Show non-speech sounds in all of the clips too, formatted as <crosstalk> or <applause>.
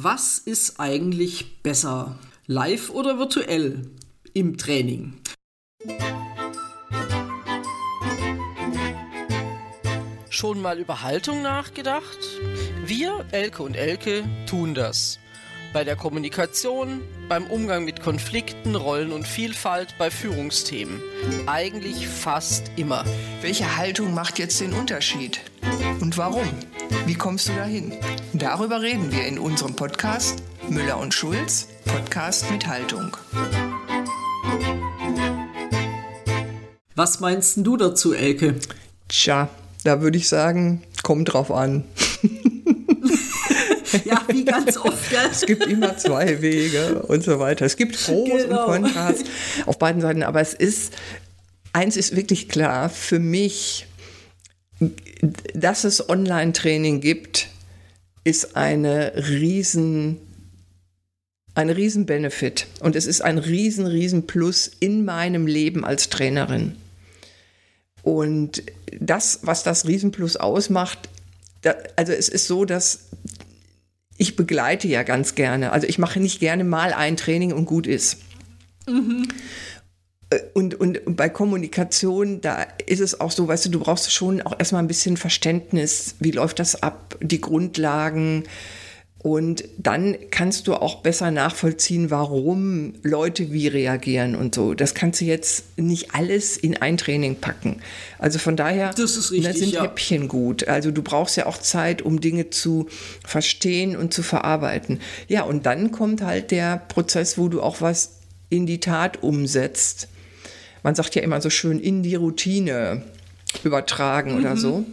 Was ist eigentlich besser? Live oder virtuell im Training? Schon mal über Haltung nachgedacht? Wir, Elke und Elke, tun das. Bei der Kommunikation, beim Umgang mit Konflikten, Rollen und Vielfalt, bei Führungsthemen. Eigentlich fast immer. Welche Haltung macht jetzt den Unterschied? Und warum? Wie kommst du dahin? Darüber reden wir in unserem Podcast Müller und Schulz, Podcast mit Haltung. Was meinst du dazu, Elke? Tja, da würde ich sagen, kommt drauf an. <laughs> ja, wie ganz oft. Gell? Es gibt immer zwei Wege und so weiter. Es gibt Pros genau. und Kontras auf beiden Seiten, aber es ist, eins ist wirklich klar, für mich dass es Online-Training gibt, ist eine riesen, ein riesen Benefit und es ist ein riesen, riesen Plus in meinem Leben als Trainerin. Und das, was das Riesenplus ausmacht, da, also es ist so, dass ich begleite ja ganz gerne. Also ich mache nicht gerne mal ein Training und gut ist. Mhm. Äh, und, und bei Kommunikation, da ist es auch so, weißt du, du brauchst schon auch erstmal ein bisschen Verständnis, wie läuft das ab, die Grundlagen. Und dann kannst du auch besser nachvollziehen, warum Leute wie reagieren und so. Das kannst du jetzt nicht alles in ein Training packen. Also von daher das ist richtig, sind ja. Häppchen gut. Also du brauchst ja auch Zeit, um Dinge zu verstehen und zu verarbeiten. Ja, und dann kommt halt der Prozess, wo du auch was in die Tat umsetzt man sagt ja immer so schön, in die Routine übertragen mhm. oder so.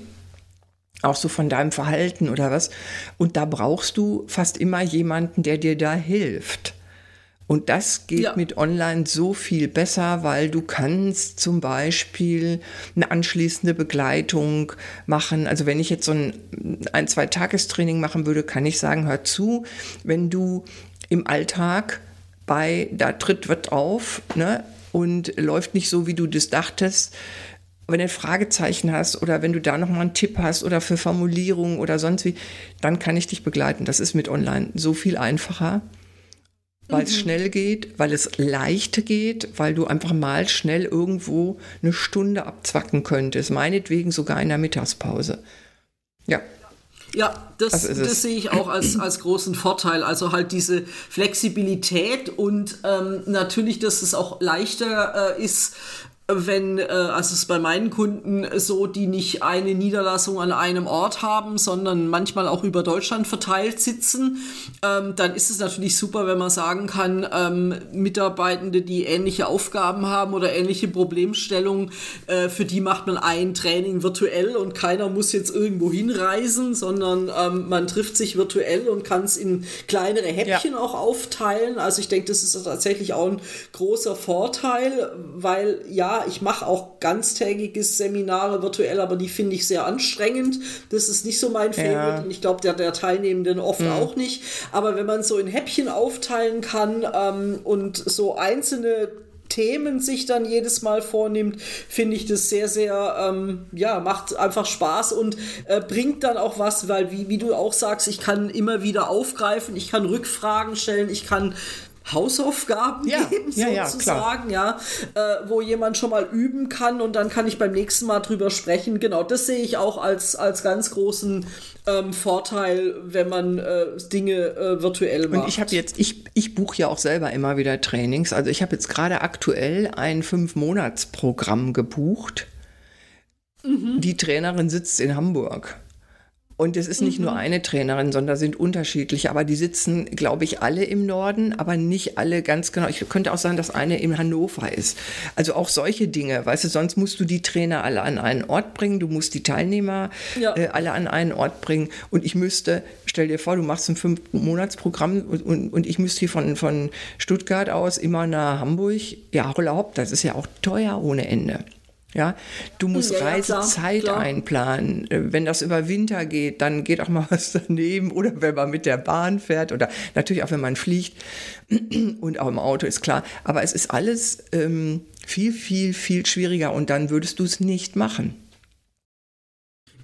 Auch so von deinem Verhalten oder was. Und da brauchst du fast immer jemanden, der dir da hilft. Und das geht ja. mit Online so viel besser, weil du kannst zum Beispiel eine anschließende Begleitung machen. Also wenn ich jetzt so ein, ein zwei Tagestraining machen würde, kann ich sagen, hör zu, wenn du im Alltag bei, da tritt wird auf, ne, und läuft nicht so, wie du das dachtest. Wenn du ein Fragezeichen hast oder wenn du da nochmal einen Tipp hast oder für Formulierungen oder sonst wie, dann kann ich dich begleiten. Das ist mit online so viel einfacher, weil mhm. es schnell geht, weil es leicht geht, weil du einfach mal schnell irgendwo eine Stunde abzwacken könntest. Meinetwegen sogar in der Mittagspause. Ja, ja, das, das, das sehe ich auch als, als großen Vorteil. Also halt diese Flexibilität und ähm, natürlich, dass es auch leichter äh, ist, wenn, äh, also es ist bei meinen Kunden so, die nicht eine Niederlassung an einem Ort haben, sondern manchmal auch über Deutschland verteilt sitzen, ähm, dann ist es natürlich super, wenn man sagen kann, ähm, Mitarbeitende, die ähnliche Aufgaben haben oder ähnliche Problemstellungen, äh, für die macht man ein Training virtuell und keiner muss jetzt irgendwo hinreisen, sondern ähm, man trifft sich virtuell und kann es in kleinere Häppchen ja. auch aufteilen. Also ich denke, das ist tatsächlich auch ein großer Vorteil, weil ja, ich mache auch ganztägige Seminare virtuell, aber die finde ich sehr anstrengend. Das ist nicht so mein Favorite ja. und ich glaube, der, der Teilnehmenden oft mhm. auch nicht. Aber wenn man so in Häppchen aufteilen kann ähm, und so einzelne Themen sich dann jedes Mal vornimmt, finde ich das sehr, sehr, ähm, ja, macht einfach Spaß und äh, bringt dann auch was, weil wie, wie du auch sagst, ich kann immer wieder aufgreifen, ich kann Rückfragen stellen, ich kann Hausaufgaben ja, geben, ja, sozusagen, ja, ja äh, wo jemand schon mal üben kann und dann kann ich beim nächsten Mal drüber sprechen. Genau, das sehe ich auch als, als ganz großen ähm, Vorteil, wenn man äh, Dinge äh, virtuell macht. Und ich habe jetzt, ich, ich buche ja auch selber immer wieder Trainings. Also ich habe jetzt gerade aktuell ein Fünf-Monats-Programm gebucht. Mhm. Die Trainerin sitzt in Hamburg. Und es ist nicht mhm. nur eine Trainerin, sondern sind unterschiedliche. Aber die sitzen, glaube ich, alle im Norden, aber nicht alle ganz genau. Ich könnte auch sagen, dass eine in Hannover ist. Also auch solche Dinge. Weißt du, sonst musst du die Trainer alle an einen Ort bringen. Du musst die Teilnehmer ja. äh, alle an einen Ort bringen. Und ich müsste, stell dir vor, du machst ein Fünf-Monats-Programm und, und, und, ich müsste hier von, von Stuttgart aus immer nach Hamburg. Ja, überhaupt, das ist ja auch teuer ohne Ende. Ja, du musst ja, Reisezeit klar, klar. einplanen. Äh, wenn das über Winter geht, dann geht auch mal <laughs> was daneben. Oder wenn man mit der Bahn fährt oder natürlich auch wenn man fliegt <clears throat> und auch im Auto ist klar. Aber es ist alles ähm, viel, viel, viel schwieriger und dann würdest du es nicht machen.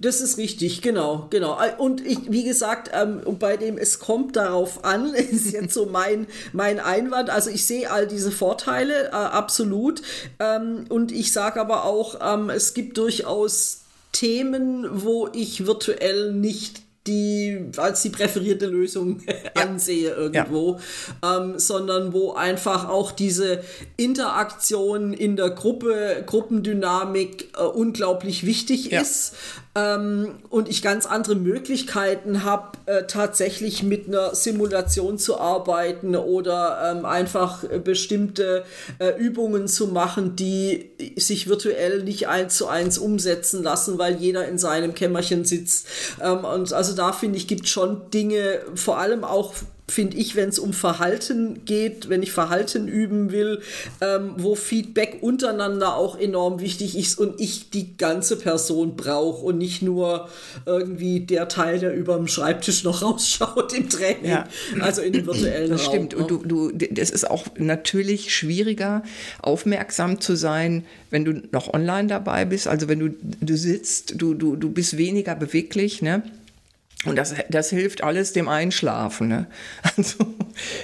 Das ist richtig, genau, genau. Und ich, wie gesagt, ähm, bei dem es kommt darauf an, <laughs> ist jetzt so mein, mein Einwand. Also ich sehe all diese Vorteile, äh, absolut. Ähm, und ich sage aber auch, ähm, es gibt durchaus Themen, wo ich virtuell nicht die als die präferierte Lösung <laughs> ja. ansehe irgendwo, ja. ähm, sondern wo einfach auch diese Interaktion in der Gruppe, Gruppendynamik äh, unglaublich wichtig ja. ist ähm, und ich ganz andere Möglichkeiten habe, äh, tatsächlich mit einer Simulation zu arbeiten oder ähm, einfach äh, bestimmte äh, Übungen zu machen, die sich virtuell nicht eins zu eins umsetzen lassen, weil jeder in seinem Kämmerchen sitzt. Ähm, und also da finde ich, gibt schon Dinge, vor allem auch finde ich, wenn es um Verhalten geht, wenn ich Verhalten üben will, ähm, wo Feedback untereinander auch enorm wichtig ist und ich die ganze Person brauche und nicht nur irgendwie der Teil, der über dem Schreibtisch noch <laughs> rausschaut im Training, ja. also in dem virtuellen das Raum. Stimmt, und ne? du, du, das ist auch natürlich schwieriger, aufmerksam zu sein, wenn du noch online dabei bist, also wenn du, du sitzt, du, du, du bist weniger beweglich, ne? Und das, das hilft alles dem Einschlafen. Ne? <laughs> Also,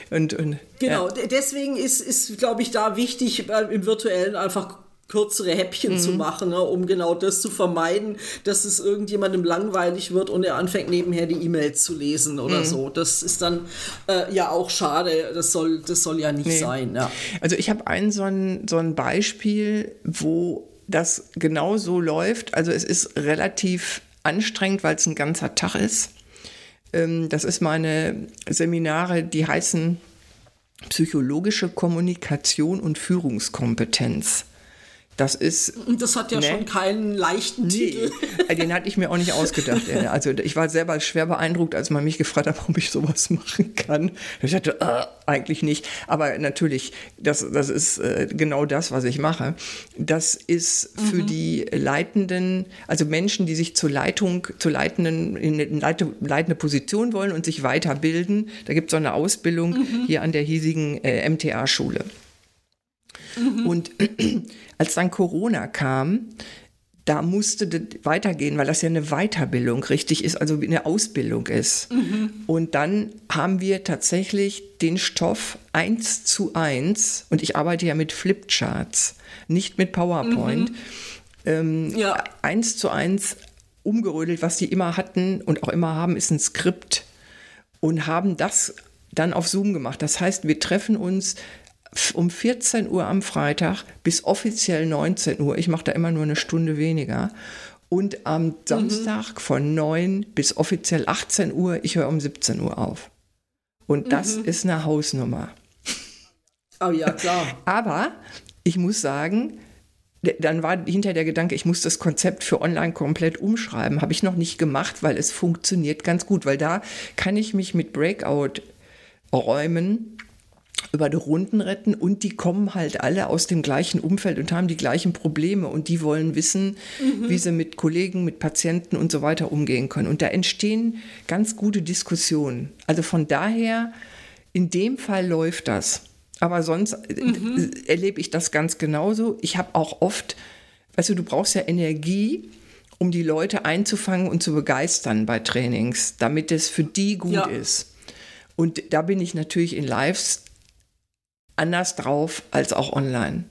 und, und, genau, ja. deswegen ist, ist glaube ich, da wichtig, äh, im Virtuellen einfach kürzere Häppchen mhm. zu machen, ne, um genau das zu vermeiden, dass es irgendjemandem langweilig wird und er anfängt nebenher die E-Mails zu lesen oder mhm. so. Das ist dann äh, ja auch schade. Das soll, das soll ja nicht nee. sein. Ja. Also ich habe ein so ein, so ein Beispiel, wo das genau so läuft. Also es ist relativ anstrengend, weil es ein ganzer Tag ist. Ähm, das ist meine Seminare, die heißen psychologische Kommunikation und Führungskompetenz. Das ist. Das hat ja ne? schon keinen leichten nee, Titel. Den hatte ich mir auch nicht ausgedacht. Also ich war selber schwer beeindruckt, als man mich gefragt hat, <laughs> ob ich sowas machen kann. Ich dachte, äh, eigentlich nicht. Aber natürlich, das, das ist äh, genau das, was ich mache. Das ist für mhm. die Leitenden, also Menschen, die sich zur Leitung, zur leitenden, in eine leite, leitende Position wollen und sich weiterbilden. Da gibt es so eine Ausbildung mhm. hier an der hiesigen äh, MTA-Schule. Mhm. Und <clears throat> als dann Corona kam, da musste das weitergehen, weil das ja eine Weiterbildung richtig ist, also eine Ausbildung ist. Mhm. Und dann haben wir tatsächlich den Stoff eins zu eins, und ich arbeite ja mit Flipcharts, nicht mit PowerPoint, mhm. ähm, ja. eins zu eins umgerödelt, was die immer hatten und auch immer haben, ist ein Skript und haben das dann auf Zoom gemacht. Das heißt, wir treffen uns um 14 Uhr am Freitag bis offiziell 19 Uhr. Ich mache da immer nur eine Stunde weniger. Und am mhm. Samstag mhm. von 9 bis offiziell 18 Uhr, ich höre um 17 Uhr auf. Und das mhm. ist eine Hausnummer. Oh ja, klar. <laughs> Aber ich muss sagen, dann war hinter der Gedanke, ich muss das Konzept für online komplett umschreiben. Habe ich noch nicht gemacht, weil es funktioniert ganz gut, weil da kann ich mich mit Breakout-Räumen über die Runden retten und die kommen halt alle aus dem gleichen Umfeld und haben die gleichen Probleme und die wollen wissen, mhm. wie sie mit Kollegen, mit Patienten und so weiter umgehen können. Und da entstehen ganz gute Diskussionen. Also von daher, in dem Fall läuft das. Aber sonst äh, mhm. erlebe ich das ganz genauso. Ich habe auch oft, weißt du, du brauchst ja Energie, um die Leute einzufangen und zu begeistern bei Trainings, damit es für die gut ja. ist. Und da bin ich natürlich in Lives anders drauf als auch online.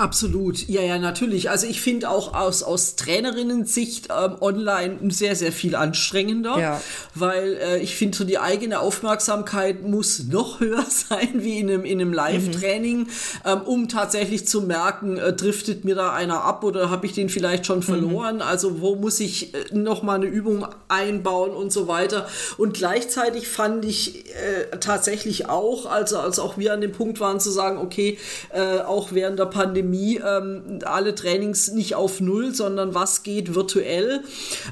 Absolut, ja, ja, natürlich. Also ich finde auch aus, aus Trainerinnen-Sicht ähm, online sehr, sehr viel anstrengender, ja. weil äh, ich finde, so die eigene Aufmerksamkeit muss noch <laughs> höher sein wie in einem, in einem Live-Training, mhm. ähm, um tatsächlich zu merken, äh, driftet mir da einer ab oder habe ich den vielleicht schon verloren? Mhm. Also wo muss ich äh, noch mal eine Übung einbauen und so weiter. Und gleichzeitig fand ich äh, tatsächlich auch, also als auch wir an dem Punkt waren zu sagen, okay, äh, auch während der Pandemie Pandemie ähm, alle Trainings nicht auf Null, sondern was geht virtuell,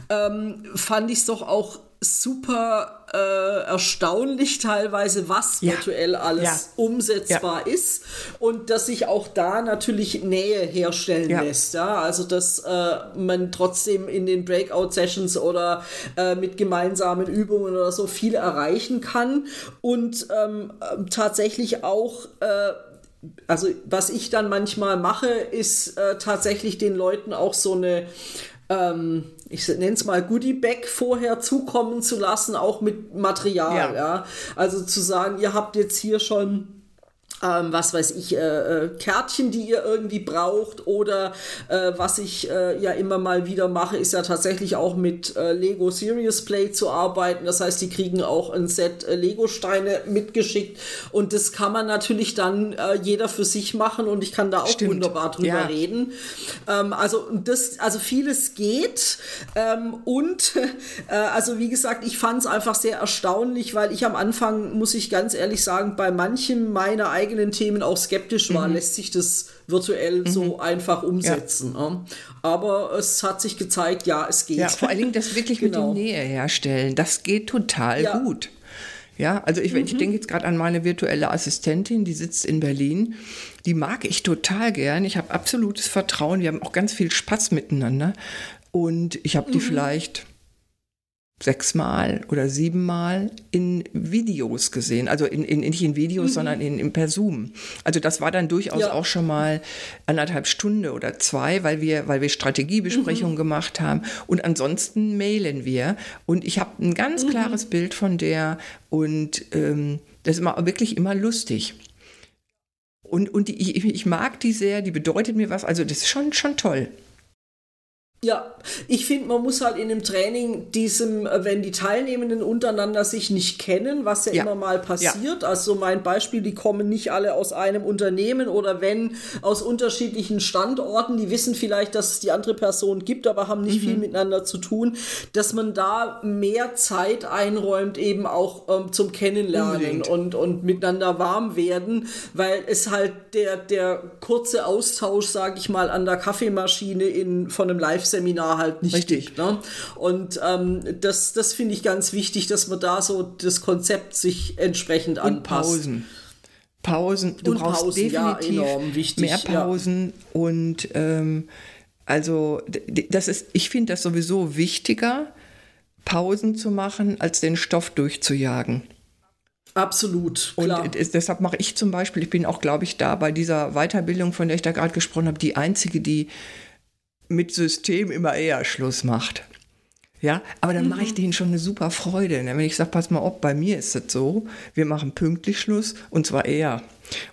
ähm, fand ich es doch auch super äh, erstaunlich teilweise, was ja. virtuell alles ja. umsetzbar ja. ist und dass sich auch da natürlich Nähe herstellen lässt. Ja? Also dass äh, man trotzdem in den Breakout-Sessions oder äh, mit gemeinsamen Übungen oder so viel erreichen kann und ähm, tatsächlich auch äh, also was ich dann manchmal mache, ist äh, tatsächlich den Leuten auch so eine ähm, ich nenne es mal Goodie-Bag vorher zukommen zu lassen, auch mit Material. Ja. ja. Also zu sagen, ihr habt jetzt hier schon ähm, was weiß ich, äh, äh, Kärtchen, die ihr irgendwie braucht oder äh, was ich äh, ja immer mal wieder mache, ist ja tatsächlich auch mit äh, Lego Serious Play zu arbeiten. Das heißt, die kriegen auch ein Set äh, Lego-Steine mitgeschickt und das kann man natürlich dann jeder für sich machen und ich kann da auch Stimmt. wunderbar drüber ja. reden. Ähm, also das, also vieles geht ähm, und <laughs> also wie gesagt, ich fand es einfach sehr erstaunlich, weil ich am Anfang, muss ich ganz ehrlich sagen, bei manchen meiner eigenen eigenen Themen auch skeptisch war, mhm. lässt sich das virtuell mhm. so einfach umsetzen. Ja. Aber es hat sich gezeigt, ja, es geht. Ja, vor allen Dingen das wirklich genau. mit der Nähe herstellen, das geht total ja. gut. Ja, also ich, mhm. ich denke jetzt gerade an meine virtuelle Assistentin, die sitzt in Berlin. Die mag ich total gern. Ich habe absolutes Vertrauen. Wir haben auch ganz viel Spaß miteinander. Und ich habe die mhm. vielleicht sechsmal oder siebenmal in Videos gesehen. Also in, in, nicht in Videos, mhm. sondern in, in per Zoom. Also das war dann durchaus ja. auch schon mal anderthalb Stunde oder zwei, weil wir, weil wir Strategiebesprechungen mhm. gemacht haben. Und ansonsten mailen wir. Und ich habe ein ganz mhm. klares Bild von der und ähm, das ist immer, wirklich immer lustig. Und, und die, ich, ich mag die sehr, die bedeutet mir was. Also das ist schon, schon toll. Ja, ich finde, man muss halt in dem Training diesem, äh, wenn die Teilnehmenden untereinander sich nicht kennen, was ja, ja. immer mal passiert, ja. also mein Beispiel, die kommen nicht alle aus einem Unternehmen oder wenn aus unterschiedlichen Standorten, die wissen vielleicht, dass es die andere Person gibt, aber haben nicht mhm. viel miteinander zu tun, dass man da mehr Zeit einräumt, eben auch ähm, zum Kennenlernen und, und miteinander warm werden, weil es halt der, der kurze Austausch, sage ich mal, an der Kaffeemaschine in, von einem Live Live-Seminar halt nicht Richtig. gibt. Ne? Und ähm, das, das finde ich ganz wichtig, dass man da so das Konzept sich entsprechend Und anpasst. Pausen. Pausen, du und brauchst Pausen, definitiv ja, wichtig, mehr Pausen ja. und ähm, also das ist, ich finde das sowieso wichtiger, Pausen zu machen, als den Stoff durchzujagen. Absolut. Klar. Und deshalb mache ich zum Beispiel, ich bin auch, glaube ich, da bei dieser Weiterbildung, von der ich da gerade gesprochen habe, die einzige, die mit System immer eher Schluss macht. Ja, aber dann mhm. mache ich denen schon eine super Freude. Ne? Wenn ich sage, pass mal auf, bei mir ist es so, wir machen pünktlich Schluss und zwar eher.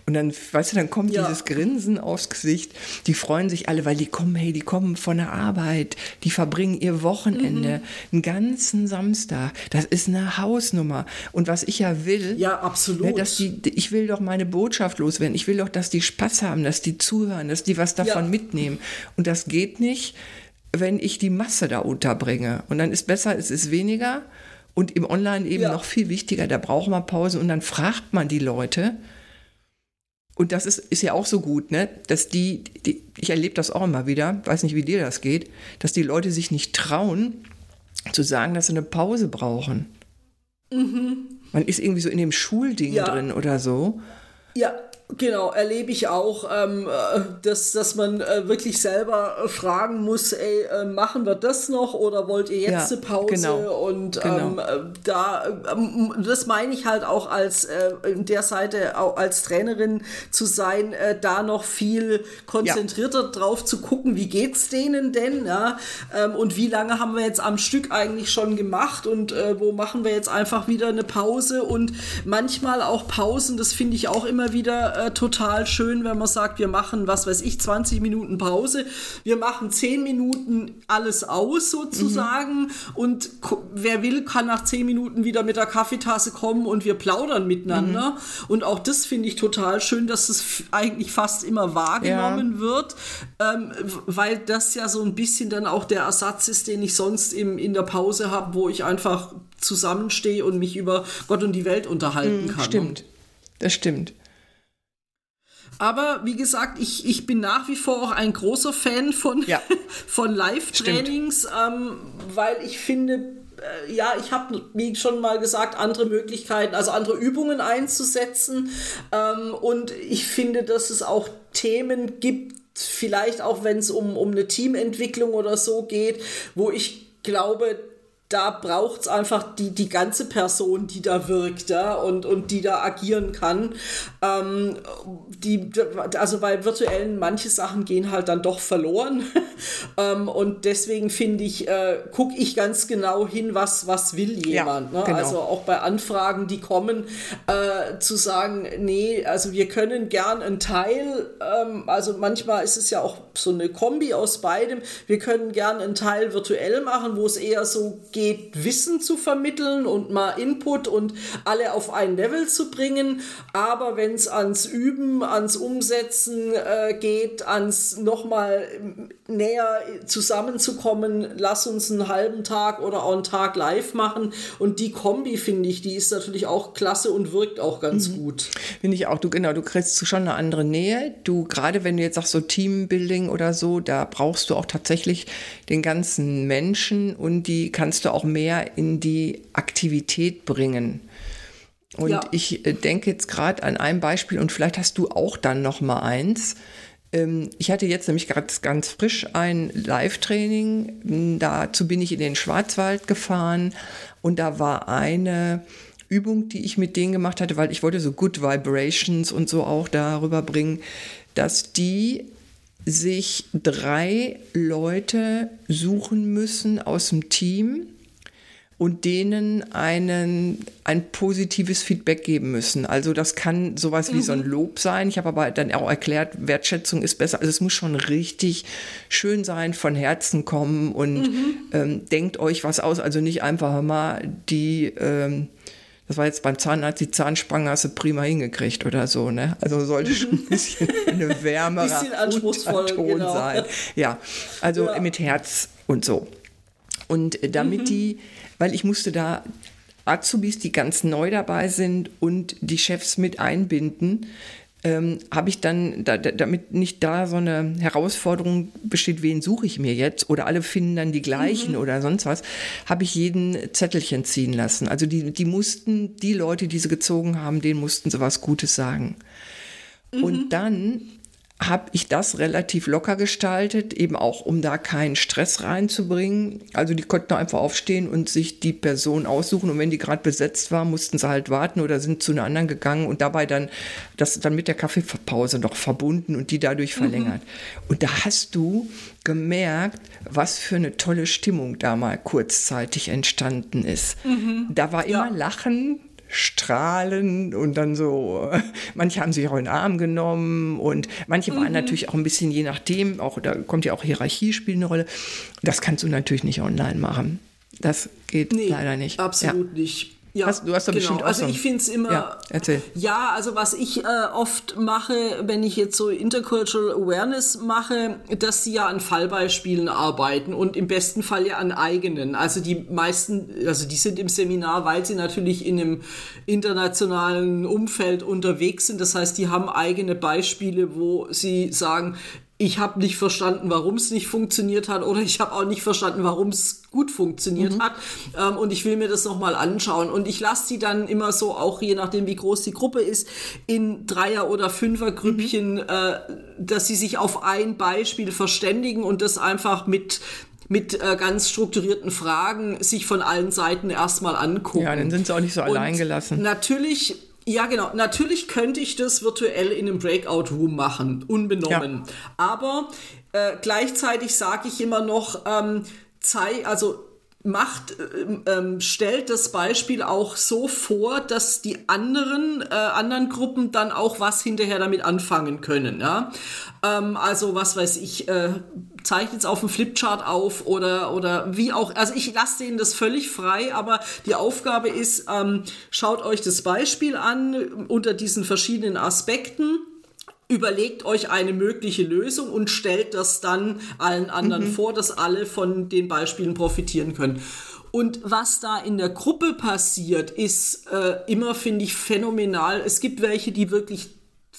Und dann, weißt du, dann kommt ja. dieses Grinsen aufs Gesicht. Die freuen sich alle, weil die kommen, hey, die kommen von der Arbeit, die verbringen ihr Wochenende, mhm. einen ganzen Samstag. Das ist eine Hausnummer. Und was ich ja will, ja, absolut. Ne, dass die, ich will doch meine Botschaft loswerden. Ich will doch, dass die Spaß haben, dass die zuhören, dass die was davon ja. mitnehmen. Und das geht nicht, wenn ich die Masse da unterbringe. Und dann ist besser, es ist weniger. Und im Online eben ja. noch viel wichtiger, da braucht man Pausen und dann fragt man die Leute, und das ist, ist ja auch so gut, ne? dass die, die ich erlebe das auch immer wieder, weiß nicht, wie dir das geht, dass die Leute sich nicht trauen, zu sagen, dass sie eine Pause brauchen. Mhm. Man ist irgendwie so in dem Schulding ja. drin oder so. Ja, Genau, erlebe ich auch, ähm, äh, dass, dass man äh, wirklich selber äh, fragen muss, ey, äh, machen wir das noch oder wollt ihr jetzt ja, eine Pause? Genau, und genau. Ähm, äh, da, ähm, das meine ich halt auch als äh, in der Seite auch als Trainerin zu sein, da noch viel konzentrierter ja. drauf zu gucken, wie geht's denen denn, ja? Ähm, und wie lange haben wir jetzt am Stück eigentlich schon gemacht und wo machen wir jetzt einfach wieder eine Pause und manchmal auch Pausen, das finde ich auch immer wieder äh, total schön, wenn man sagt, wir machen, was weiß ich, 20 Minuten Pause, wir machen 10 Minuten alles aus sozusagen mhm. und wer will, kann nach 10 Minuten wieder mit der Kaffeetasse kommen und wir plaudern miteinander. Mhm. Und auch das finde ich total schön, dass es eigentlich fast immer wahrgenommen ja. wird, ähm, weil das ja so ein bisschen dann auch der Ersatz ist, den ich sonst im, in der Pause habe, wo ich einfach zusammenstehe und mich über Gott und die Welt unterhalten mhm, kann. Stimmt. Das stimmt. Aber wie gesagt, ich, ich bin nach wie vor auch ein großer Fan von, ja. <laughs> von Live-Trainings, ähm, weil ich finde, äh, ja, ich habe, wie schon mal gesagt, andere Möglichkeiten, also andere Übungen einzusetzen. Ähm, und ich finde, dass es auch Themen gibt, vielleicht auch wenn es um, um eine Teamentwicklung oder so geht, wo ich glaube, da braucht es einfach die, die ganze Person, die da wirkt ja, und, und die da agieren kann. Ähm, die, also bei virtuellen manche Sachen gehen halt dann doch verloren. <laughs> ähm, und deswegen finde ich, äh, gucke ich ganz genau hin, was, was will jemand. Ja, ne? genau. Also auch bei Anfragen, die kommen, äh, zu sagen, nee, also wir können gern einen Teil, ähm, also manchmal ist es ja auch so eine Kombi aus beidem, wir können gern einen Teil virtuell machen, wo es eher so geht, Wissen zu vermitteln und mal Input und alle auf ein Level zu bringen. Aber wenn es ans Üben, ans Umsetzen äh, geht, ans nochmal näher zusammenzukommen, lass uns einen halben Tag oder auch einen Tag live machen. Und die Kombi, finde ich, die ist natürlich auch klasse und wirkt auch ganz mhm. gut. Finde ich auch, du genau, du kriegst schon eine andere Nähe. Du, gerade wenn du jetzt sagst, so Teambuilding oder so, da brauchst du auch tatsächlich den ganzen Menschen und die kannst du auch mehr in die Aktivität bringen. Und ja. ich äh, denke jetzt gerade an ein Beispiel und vielleicht hast du auch dann noch mal eins. Ähm, ich hatte jetzt nämlich gerade ganz frisch ein Live-Training. Dazu bin ich in den Schwarzwald gefahren und da war eine Übung, die ich mit denen gemacht hatte, weil ich wollte so Good Vibrations und so auch darüber bringen, dass die sich drei Leute suchen müssen aus dem Team, und denen einen, ein positives Feedback geben müssen. Also das kann sowas wie mhm. so ein mhm. Lob sein. Ich habe aber dann auch erklärt, Wertschätzung ist besser. Also es muss schon richtig schön sein, von Herzen kommen und mhm. ähm, denkt euch was aus. Also nicht einfach mal die, ähm, das war jetzt beim Zahnarzt, die Zahnspange hast du prima hingekriegt oder so. Ne? Also sollte schon ein bisschen eine <laughs> wärmere bisschen anspruchsvoll, Ton genau. sein. Ja, also ja. mit Herz und so. Und äh, damit mhm. die weil ich musste da Azubis, die ganz neu dabei sind und die Chefs mit einbinden, ähm, habe ich dann, da, damit nicht da so eine Herausforderung besteht, wen suche ich mir jetzt oder alle finden dann die gleichen mhm. oder sonst was, habe ich jeden Zettelchen ziehen lassen. Also die, die mussten, die Leute, die sie gezogen haben, denen mussten sie was Gutes sagen. Mhm. Und dann habe ich das relativ locker gestaltet, eben auch um da keinen Stress reinzubringen. Also die konnten einfach aufstehen und sich die Person aussuchen und wenn die gerade besetzt war, mussten sie halt warten oder sind zu einer anderen gegangen und dabei dann das dann mit der Kaffeepause noch verbunden und die dadurch mhm. verlängert. Mhm. Und da hast du gemerkt, was für eine tolle Stimmung da mal kurzzeitig entstanden ist. Mhm. Da war immer ja. Lachen, strahlen und dann so, <laughs> manche haben sich auch in den Arm genommen und manche waren mhm. natürlich auch ein bisschen je nachdem, auch da kommt ja auch Hierarchie spielt eine Rolle. Das kannst du natürlich nicht online machen. Das geht nee, leider nicht. Absolut ja. nicht. Ja, hast, du hast doch genau. bestimmt auch Also ich finde es immer. Ja, erzähl. Ja, also was ich äh, oft mache, wenn ich jetzt so Intercultural Awareness mache, dass sie ja an Fallbeispielen arbeiten und im besten Fall ja an eigenen. Also die meisten, also die sind im Seminar, weil sie natürlich in einem internationalen Umfeld unterwegs sind. Das heißt, die haben eigene Beispiele, wo sie sagen, ich habe nicht verstanden, warum es nicht funktioniert hat oder ich habe auch nicht verstanden, warum es gut funktioniert mhm. hat ähm, und ich will mir das nochmal anschauen und ich lasse sie dann immer so, auch je nachdem wie groß die Gruppe ist, in Dreier- oder Fünfergrüppchen, mhm. äh, dass sie sich auf ein Beispiel verständigen und das einfach mit mit äh, ganz strukturierten Fragen sich von allen Seiten erstmal angucken. Ja, dann sind sie auch nicht so allein gelassen. Natürlich ja, genau. Natürlich könnte ich das virtuell in einem Breakout-Room machen, unbenommen. Ja. Aber äh, gleichzeitig sage ich immer noch, ähm, zei also macht, ähm, ähm, stellt das Beispiel auch so vor, dass die anderen, äh, anderen Gruppen dann auch was hinterher damit anfangen können. Ja? Ähm, also was weiß ich, äh, zeichnet es auf dem Flipchart auf oder, oder wie auch. Also ich lasse denen das völlig frei, aber die Aufgabe ist, ähm, schaut euch das Beispiel an unter diesen verschiedenen Aspekten überlegt euch eine mögliche Lösung und stellt das dann allen anderen mhm. vor, dass alle von den Beispielen profitieren können. Und was da in der Gruppe passiert, ist äh, immer, finde ich, phänomenal. Es gibt welche, die wirklich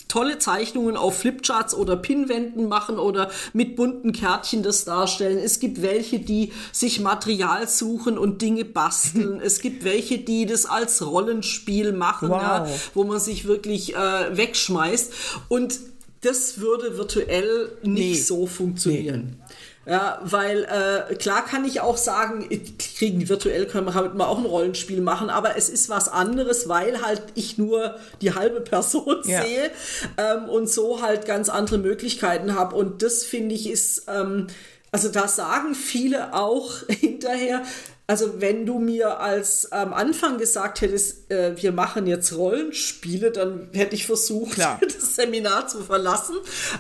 tolle Zeichnungen auf Flipcharts oder Pinwänden machen oder mit bunten Kärtchen das darstellen. Es gibt welche, die sich Material suchen und Dinge basteln. <laughs> es gibt welche, die das als Rollenspiel machen, wow. ja, wo man sich wirklich äh, wegschmeißt. Und das würde virtuell nicht nee. so funktionieren. Nee. Ja, weil äh, klar kann ich auch sagen, kriegen die virtuell können wir halt mal auch ein Rollenspiel machen, aber es ist was anderes, weil halt ich nur die halbe Person ja. sehe ähm, und so halt ganz andere Möglichkeiten habe. Und das finde ich ist, ähm, also da sagen viele auch <laughs> hinterher, also wenn du mir als am Anfang gesagt hättest, äh, wir machen jetzt Rollenspiele, dann hätte ich versucht, Klar. <laughs> das Seminar zu verlassen.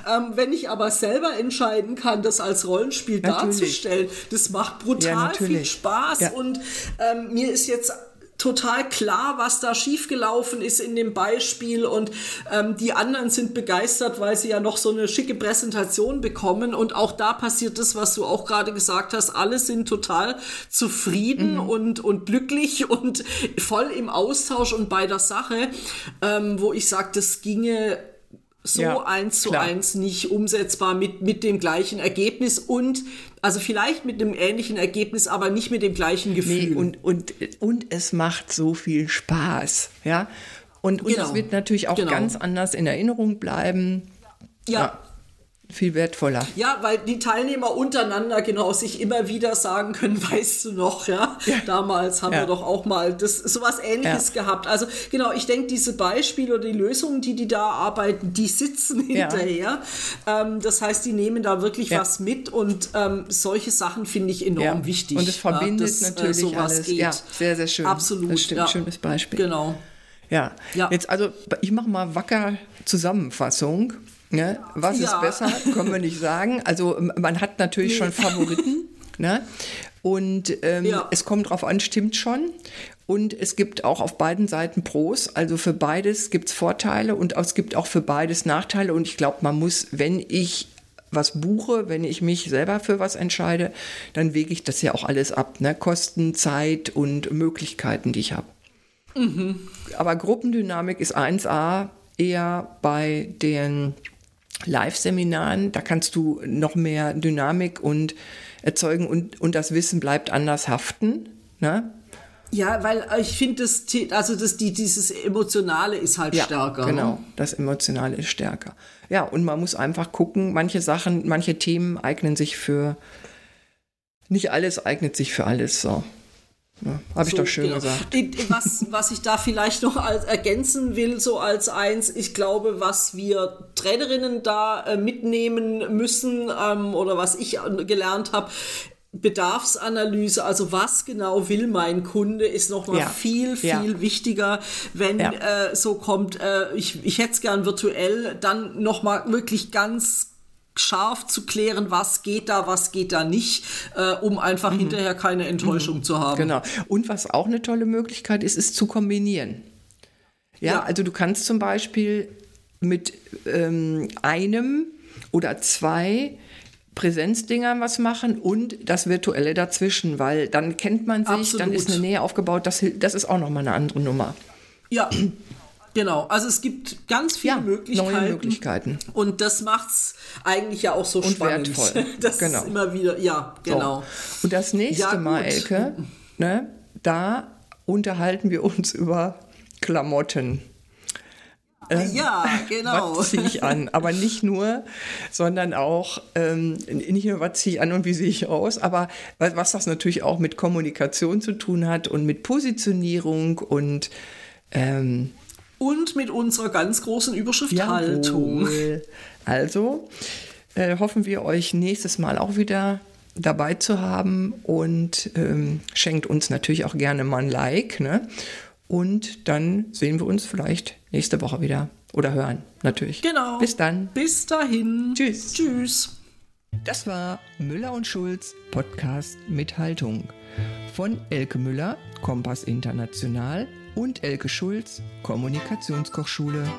Ähm, wenn ich aber selber entscheiden kann, das als Rollenspiel natürlich. darzustellen, das macht brutal ja, viel Spaß. Ja. Und ähm, mir ist jetzt total klar, was da schiefgelaufen ist in dem Beispiel und ähm, die anderen sind begeistert, weil sie ja noch so eine schicke Präsentation bekommen und auch da passiert das, was du auch gerade gesagt hast, alle sind total zufrieden mhm. und, und glücklich <laughs> und voll im Austausch und bei der Sache, ähm, wo ich sage, das ginge so ja, eins zu klar. eins nicht umsetzbar mit, mit dem gleichen Ergebnis und also vielleicht mit einem ähnlichen Ergebnis, aber nicht mit dem gleichen Gefühl. Nee, und, und, und es macht so viel Spaß, ja. Und, und genau. es wird natürlich auch genau. ganz anders in Erinnerung bleiben. ja. ja viel wertvoller. Ja, weil die Teilnehmer untereinander genau sich immer wieder sagen können, <laughs> weißt du noch, ja, ja. damals haben ja. wir doch auch mal das sowas ähnliches ja. gehabt. Also genau, ich denke, diese Beispiele oder die Lösungen, die die da arbeiten, die sitzen <laughs> hinterher. Ähm, das heißt, die nehmen da wirklich was mit und ähm, solche Sachen finde ich enorm wichtig. Und es verbindet dass, äh, natürlich äh, alles. Geht. Ja, sehr, sehr schön. Absolut. Das stimmt, schönes Beispiel. Genau. Ja. jetzt also, ich mache mal wacker Zusammenfassung. Ne? Was ja. ist besser, können wir nicht sagen. Also man hat natürlich nee. schon Favoriten. <laughs> ne? Und ähm, ja. es kommt drauf an, stimmt schon. Und es gibt auch auf beiden Seiten Pros. Also für beides gibt es Vorteile und es gibt auch für beides Nachteile. Und ich glaube, man muss, wenn ich was buche, wenn ich mich selber für was entscheide, dann wege ich das ja auch alles ab. Ne? Kosten, Zeit und Möglichkeiten, die ich habe. Mhm. Aber Gruppendynamik ist 1a eher bei den Live-Seminaren, da kannst du noch mehr Dynamik und erzeugen und, und das Wissen bleibt anders haften. Ne? Ja, weil ich finde, das, also das, die, dieses Emotionale ist halt ja, stärker. Ne? Genau, das Emotionale ist stärker. Ja, und man muss einfach gucken, manche Sachen, manche Themen eignen sich für, nicht alles eignet sich für alles so. Ja, Habe ich so, doch schön genau. gesagt. Was, was ich da vielleicht noch als ergänzen will, so als eins, ich glaube, was wir Trainerinnen da äh, mitnehmen müssen ähm, oder was ich gelernt habe, Bedarfsanalyse, also was genau will mein Kunde, ist noch mal ja. viel, viel ja. wichtiger, wenn ja. äh, so kommt, äh, ich, ich hätte es gern virtuell, dann noch mal wirklich ganz scharf zu klären, was geht da, was geht da nicht, äh, um einfach mhm. hinterher keine Enttäuschung mhm. zu haben. Genau. Und was auch eine tolle Möglichkeit ist, ist zu kombinieren. Ja, ja. also du kannst zum Beispiel mit ähm, einem oder zwei Präsenzdingern was machen und das Virtuelle dazwischen, weil dann kennt man sich, Absolut. dann ist eine Nähe aufgebaut, das, das ist auch nochmal eine andere Nummer. Ja, <clears throat> Genau, also es gibt ganz viele ja, Möglichkeiten. Neue Möglichkeiten. Und das macht es eigentlich ja auch so und spannend. Wertvoll. <laughs> Das genau. ist immer wieder, ja, genau. So. Und das nächste ja, Mal, Elke, ne, da unterhalten wir uns über Klamotten. Ähm, ja, genau. <laughs> Was ziehe ich an? Aber nicht nur, sondern auch, ähm, nicht nur, was ziehe ich an und wie sehe ich aus, aber was das natürlich auch mit Kommunikation zu tun hat und mit Positionierung und ähm, und mit unserer ganz großen Überschrift Jawohl. Haltung. Also äh, hoffen wir euch nächstes Mal auch wieder dabei zu haben und ähm, schenkt uns natürlich auch gerne mal ein Like. Ne? Und dann sehen wir uns vielleicht nächste Woche wieder oder hören natürlich. Genau. Bis dann. Bis dahin. Tschüss. Tschüss. Das war Müller und Schulz Podcast mit Haltung von Elke Müller, Kompass International und Elke Schulz, Kommunikationskochschule.